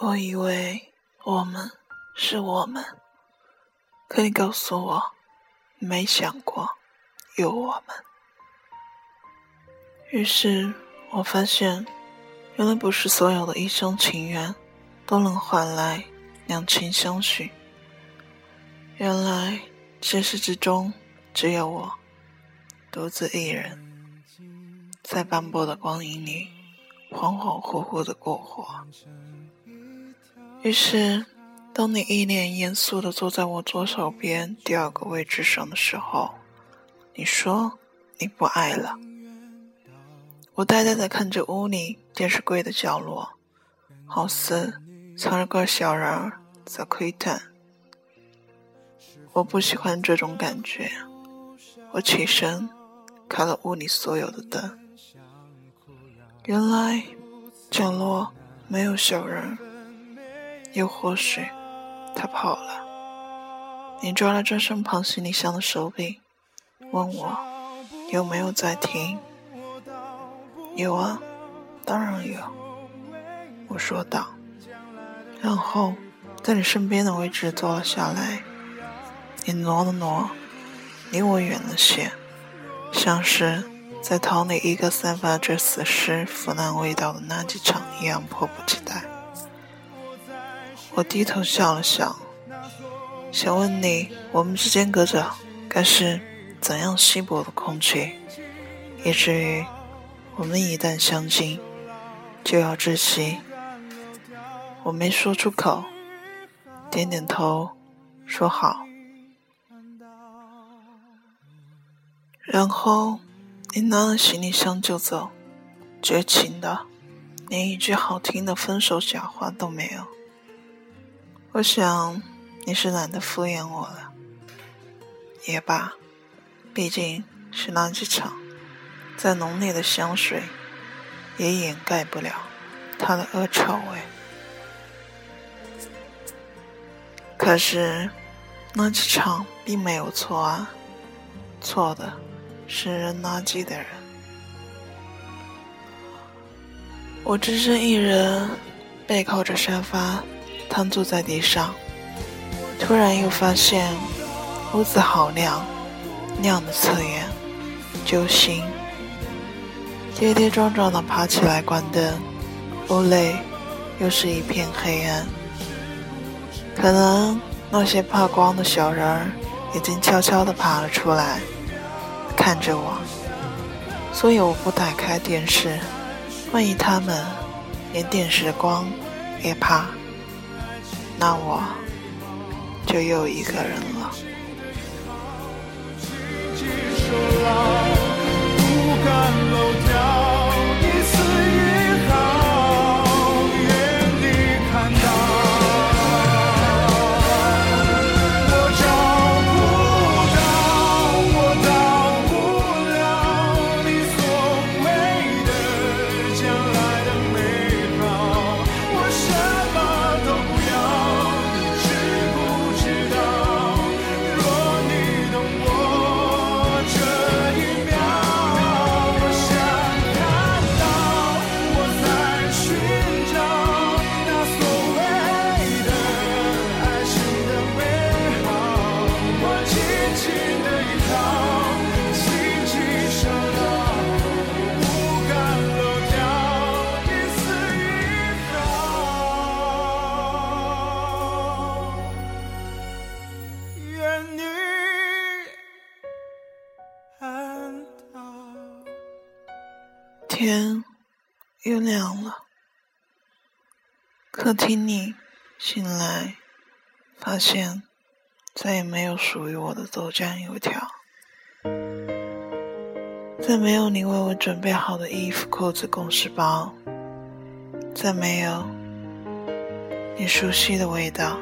我以为我们是我们，可你告诉我，没想过有我们。于是我发现，原来不是所有的一厢情愿都能换来两情相许。原来现实之中只有我独自一人，在斑驳的光影里恍恍惚惚的过活。于是，当你一脸严肃的坐在我左手边第二个位置上的时候，你说你不爱了。我呆呆地看着屋里电视柜的角落，好似藏着个小人儿在窥探。我不喜欢这种感觉。我起身，开了屋里所有的灯。原来角落没有小人，又或许他跑了。你抓了抓身旁行李箱的手柄，问我有没有在听。有啊，当然有。我说道，然后在你身边的位置坐了下来。你挪了挪，离我远了些，像是在逃离一个散发着死尸腐烂味道的垃圾场一样迫不及待。我低头笑了笑，想问你，我们之间隔着该是怎样稀薄的空气，以至于。我们一旦相近，就要窒息。我没说出口，点点头，说好。然后你拿了行李箱就走，绝情的，连一句好听的分手假话都没有。我想你是懒得敷衍我了，也罢，毕竟是垃圾场。再浓烈的香水，也掩盖不了它的恶臭味。可是，垃圾场并没有错啊，错的是扔垃圾的人。我只身一人，背靠着沙发，瘫坐在地上，突然又发现屋子好亮，亮的刺眼，揪心。跌跌撞撞地爬起来关灯，屋内又是一片黑暗。可能那些怕光的小人儿已经悄悄地爬了出来，看着我，所以我不打开电视。万一他们连电视光也怕，那我就又一个人了。又亮了，客厅里醒来，发现再也没有属于我的豆浆油条，再没有你为我准备好的衣服、裤子、公事包，再没有你熟悉的味道。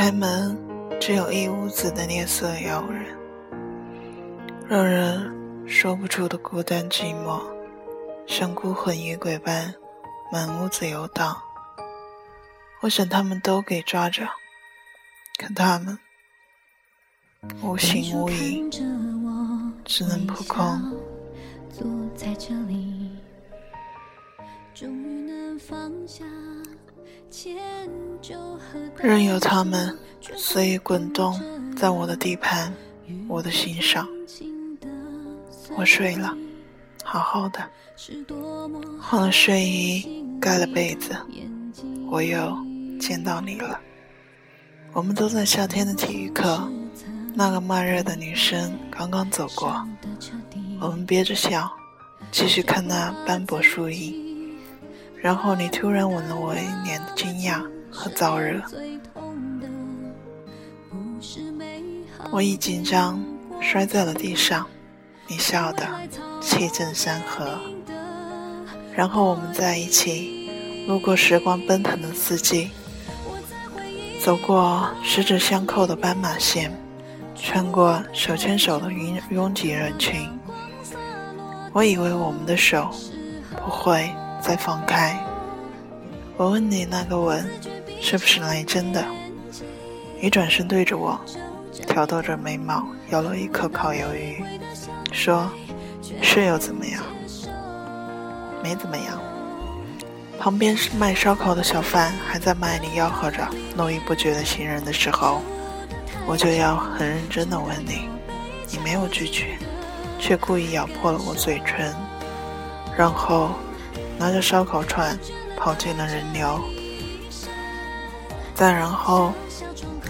开门，只有一屋子的夜色妖人，让人说不出的孤单寂寞，像孤魂野鬼般满屋子游荡。我想他们都给抓着，可他们无形无影，只能扑空。任由他们随意滚动在我的地盘，我的心上。我睡了，好好的，换了睡衣，盖了被子，我又见到你了。我们都在夏天的体育课，那个慢热的女生刚刚走过，我们憋着笑，继续看那斑驳树影。然后你突然吻了我一脸的惊讶和燥热，我一紧张摔在了地上，你笑的气震山河。然后我们在一起，路过时光奔腾的四季，走过十指相扣的斑马线，穿过手牵手的拥拥挤人群。我以为我们的手不会。再放开，我问你那个吻是不是来真的？你转身对着我，挑逗着眉毛，咬了一口烤鱿鱼，说：“是又怎么样？没怎么样。”旁边是卖烧烤的小贩还在卖力吆喝着络绎不绝的行人的时候，我就要很认真的问你，你没有拒绝，却故意咬破了我嘴唇，然后。拿着烧烤串跑进了人流，再然后，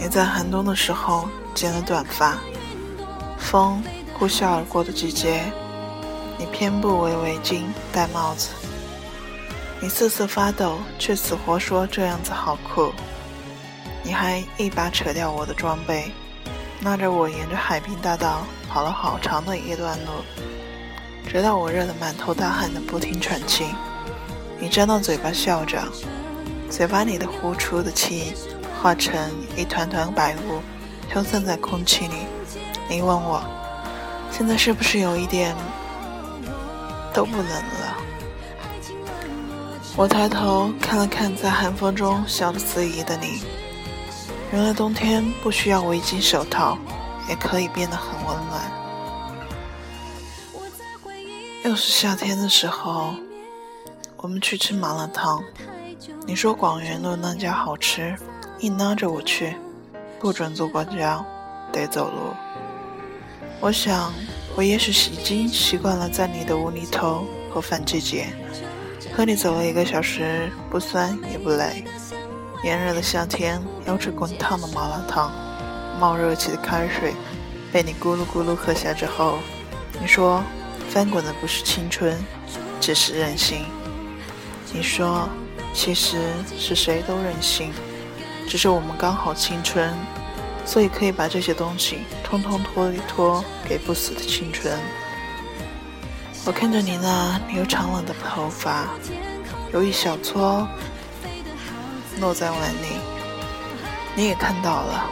你在寒冬的时候剪了短发，风呼啸而过的季节，你偏不围围巾戴帽子，你瑟瑟发抖，却死活说这样子好酷。你还一把扯掉我的装备，拉着我沿着海滨大道跑了好长的一段路，直到我热得满头大汗的不停喘气。你张大嘴巴笑着，嘴巴里的呼出的气化成一团团白雾，飘散在空气里。你问我，现在是不是有一点都不冷了？我抬头看了看在寒风中笑得肆意的你，原来冬天不需要围巾手套，也可以变得很温暖。又是夏天的时候。我们去吃麻辣烫，你说广元路那家好吃，硬拉着我去，不准坐公交，得走路。我想，我也许已经习惯了在你的无厘头和反季节，和你走了一个小时，不酸也不累。炎热的夏天，要吃滚烫的麻辣烫，冒热气的开水，被你咕噜咕噜喝下之后，你说，翻滚的不是青春，只是任性。你说，其实是谁都任性，只是我们刚好青春，所以可以把这些东西通通托一托给不死的青春。我看着你那留长了的头发，有一小撮落在碗里，你也看到了，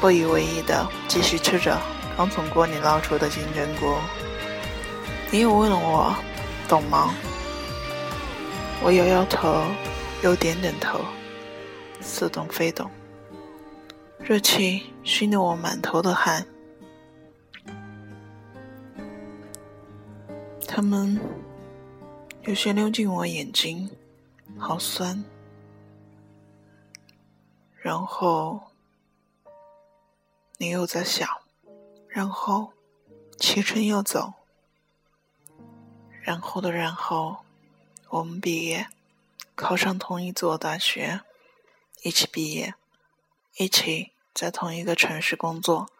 不以为意的继续吃着刚从锅里捞出的金针菇。你又问了我，懂吗？我摇摇头，又点点头，似懂非懂。热气熏得我满头的汗，他们有些溜进我眼睛，好酸。然后你又在想，然后启程又走，然后的然后。我们毕业，考上同一所大学，一起毕业，一起在同一个城市工作，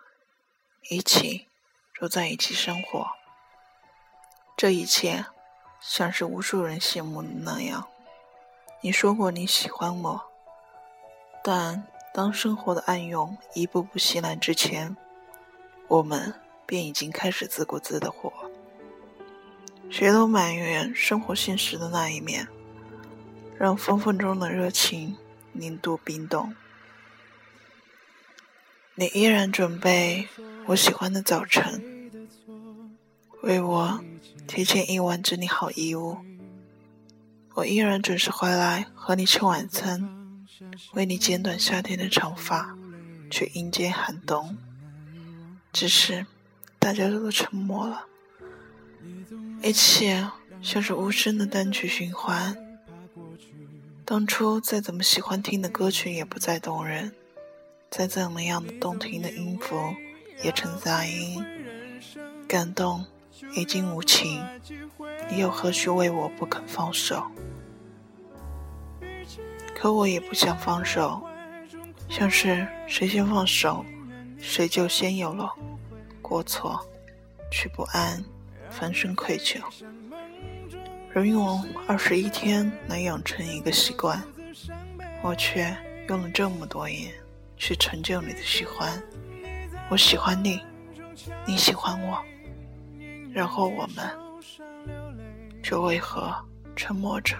一起住在一起生活。这一切像是无数人羡慕的那样。你说过你喜欢我，但当生活的暗涌一步步袭来之前，我们便已经开始自顾自的活。谁都埋怨生活现实的那一面，让分分钟的热情零度冰冻。你依然准备我喜欢的早晨，为我提前一晚整理好衣物。我依然准时回来和你吃晚餐，为你剪短夏天的长发，去迎接寒冬。只是大家都沉默了，一切像是无声的单曲循环。当初再怎么喜欢听的歌曲也不再动人，再怎么样的动听的音符也成杂音。感动已经无情，你又何须为我不肯放手？可我也不想放手，像是谁先放手，谁就先有了过错，去不安，翻身愧疚。人用二十一天来养成一个习惯，我却用了这么多年去成就你的喜欢。我喜欢你，你喜欢我，然后我们，却为何沉默着，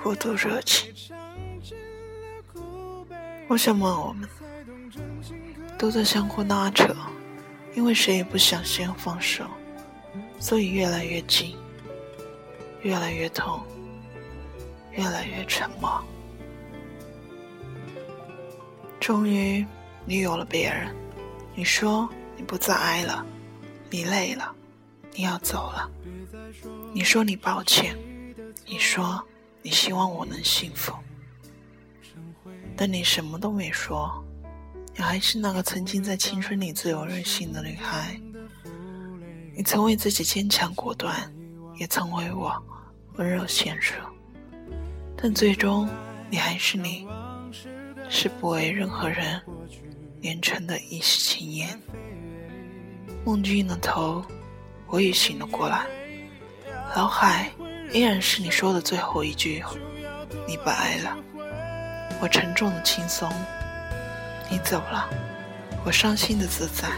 孤独热情？我想问我们，都在相互拉扯，因为谁也不想先放手，所以越来越近，越来越痛，越来越沉默。终于，你有了别人，你说你不再爱了，你累了，你要走了。你说你抱歉，你说你希望我能幸福。但你什么都没说，你还是那个曾经在青春里最有韧性的女孩。你曾为自己坚强果断，也曾为我温柔娴熟。但最终，你还是你，是不为任何人连成的一世情言。梦君的头，我已醒了过来，脑海依然是你说的最后一句：“你不爱了。”我沉重的轻松，你走了，我伤心的自在。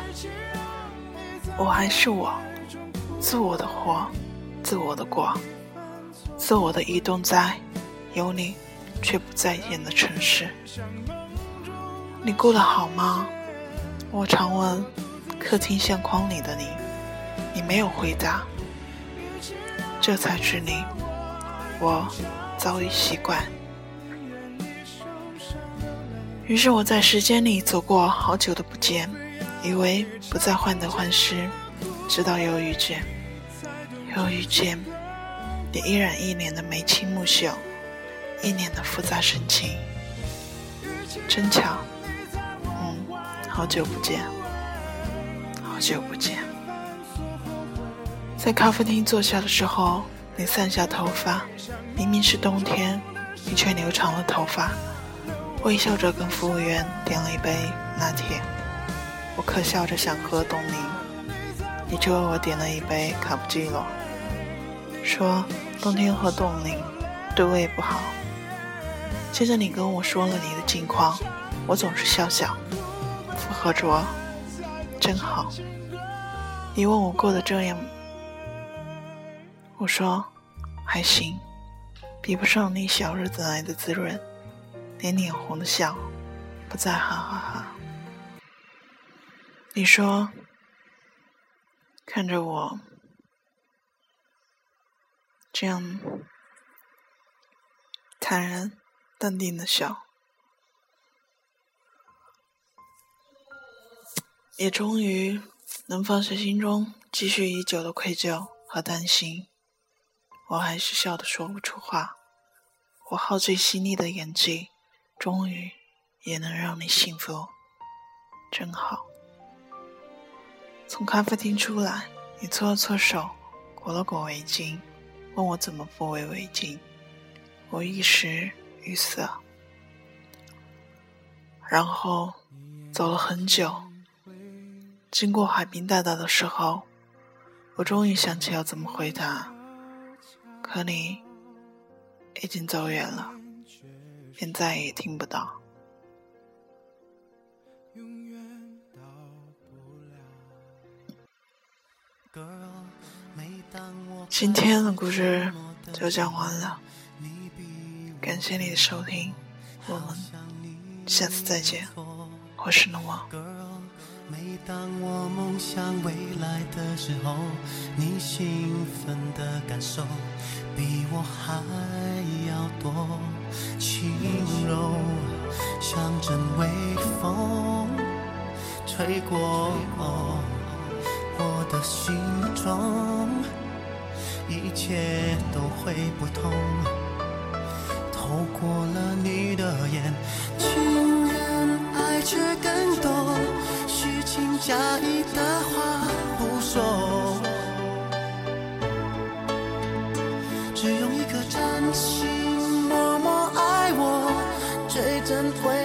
我还是我，自我的活，自我的过，自我的移动在有你却不再见的城市。你过得好吗？我常问客厅相框里的你，你没有回答。这才知你，我早已习惯。于是我在时间里走过好久的不见，以为不再患得患失，直到又遇见，又遇见，你依然一脸的眉清目秀，一脸的复杂神情。真巧，嗯，好久不见，好久不见。在咖啡厅坐下的时候，你散下头发，明明是冬天，你却留长了头发。微笑着跟服务员点了一杯拿铁，我可笑着想喝冻柠，你就为我点了一杯卡布奇诺，说冬天喝冻柠对胃不好。接着你跟我说了你的近况，我总是笑笑，附和着，真好。你问我过得这样，我说还行，比不上你小日子来的滋润。连脸红的笑，不再哈哈哈。你说，看着我这样坦然淡定的笑，也终于能放下心中积蓄已久的愧疚和担心。我还是笑得说不出话，我耗尽心力的演技。终于也能让你幸福，真好。从咖啡厅出来，你搓了搓手，裹了裹围巾，问我怎么不围围巾。我一时语塞，然后走了很久。经过海滨大道的时候，我终于想起要怎么回答，可你已经走远了。便再也听不到。今天的故事就讲完了。感谢你的收听我们下次再见。我是龙王。每当我梦想未来的时候你兴奋的感受比我还要多轻柔像阵微风吹过我的心中。一切都会不同透过了你的眼情人爱却更多。虚情假意的话不说只用一颗真心默默爱我最珍贵